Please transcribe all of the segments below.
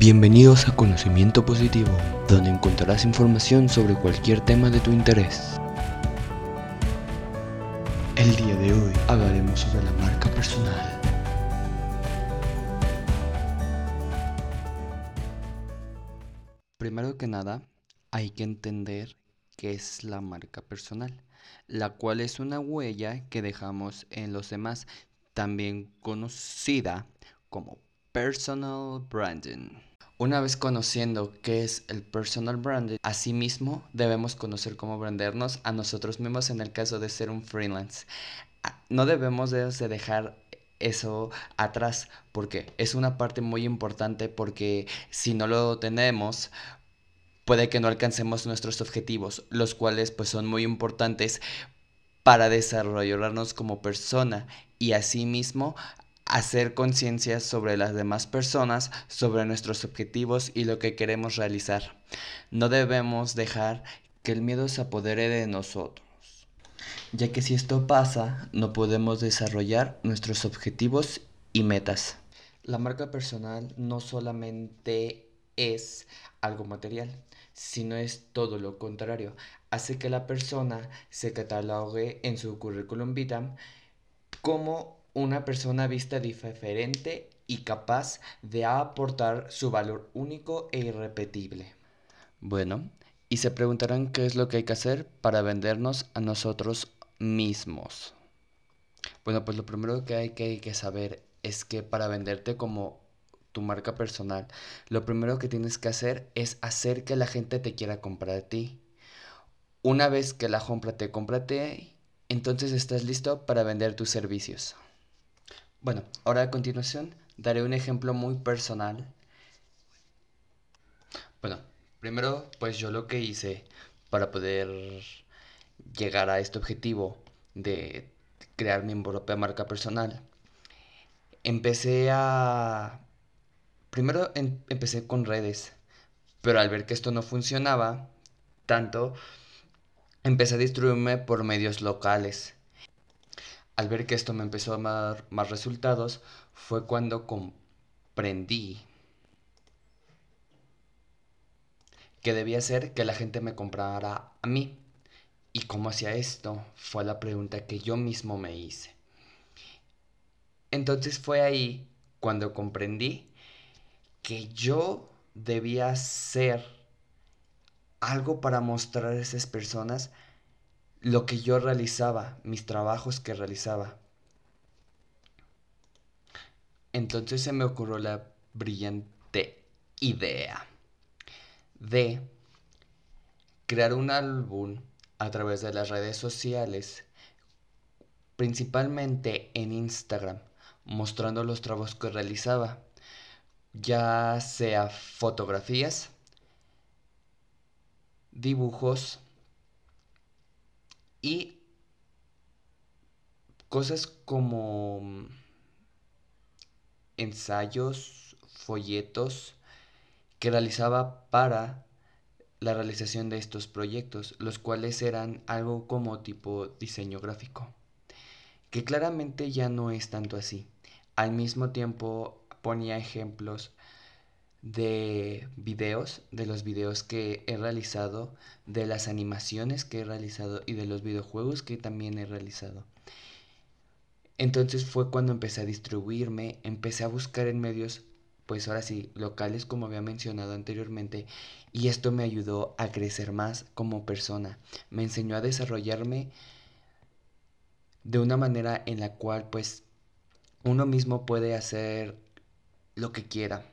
Bienvenidos a Conocimiento Positivo, donde encontrarás información sobre cualquier tema de tu interés. El día de hoy hablaremos sobre la marca personal. Primero que nada, hay que entender qué es la marca personal, la cual es una huella que dejamos en los demás, también conocida como personal branding. Una vez conociendo qué es el personal branding, asimismo debemos conocer cómo vendernos a nosotros mismos en el caso de ser un freelance. Ah, no debemos de dejar eso atrás porque es una parte muy importante porque si no lo tenemos puede que no alcancemos nuestros objetivos, los cuales pues son muy importantes para desarrollarnos como persona y asimismo hacer conciencia sobre las demás personas, sobre nuestros objetivos y lo que queremos realizar. No debemos dejar que el miedo se apodere de nosotros, ya que si esto pasa, no podemos desarrollar nuestros objetivos y metas. La marca personal no solamente es algo material, sino es todo lo contrario. Hace que la persona se catalogue en su currículum vitae como una persona vista diferente y capaz de aportar su valor único e irrepetible. Bueno, y se preguntarán qué es lo que hay que hacer para vendernos a nosotros mismos. Bueno, pues lo primero que hay que, hay que saber es que para venderte como tu marca personal, lo primero que tienes que hacer es hacer que la gente te quiera comprar a ti. Una vez que la compra te compra entonces estás listo para vender tus servicios. Bueno, ahora a continuación daré un ejemplo muy personal. Bueno, primero pues yo lo que hice para poder llegar a este objetivo de crear mi propia marca personal, empecé a... Primero em, empecé con redes, pero al ver que esto no funcionaba tanto, empecé a distribuirme por medios locales al ver que esto me empezó a dar más resultados, fue cuando comprendí que debía ser que la gente me comprara a mí. ¿Y cómo hacía esto? Fue la pregunta que yo mismo me hice. Entonces fue ahí cuando comprendí que yo debía ser algo para mostrar a esas personas lo que yo realizaba, mis trabajos que realizaba. Entonces se me ocurrió la brillante idea de crear un álbum a través de las redes sociales, principalmente en Instagram, mostrando los trabajos que realizaba, ya sea fotografías, dibujos, y cosas como ensayos, folletos que realizaba para la realización de estos proyectos, los cuales eran algo como tipo diseño gráfico, que claramente ya no es tanto así. Al mismo tiempo ponía ejemplos de videos, de los videos que he realizado, de las animaciones que he realizado y de los videojuegos que también he realizado. Entonces fue cuando empecé a distribuirme, empecé a buscar en medios, pues ahora sí, locales como había mencionado anteriormente, y esto me ayudó a crecer más como persona, me enseñó a desarrollarme de una manera en la cual pues uno mismo puede hacer lo que quiera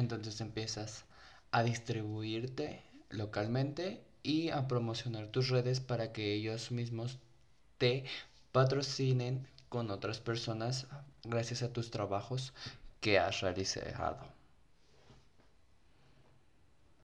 Entonces empiezas a distribuirte localmente y a promocionar tus redes para que ellos mismos te patrocinen con otras personas gracias a tus trabajos que has realizado.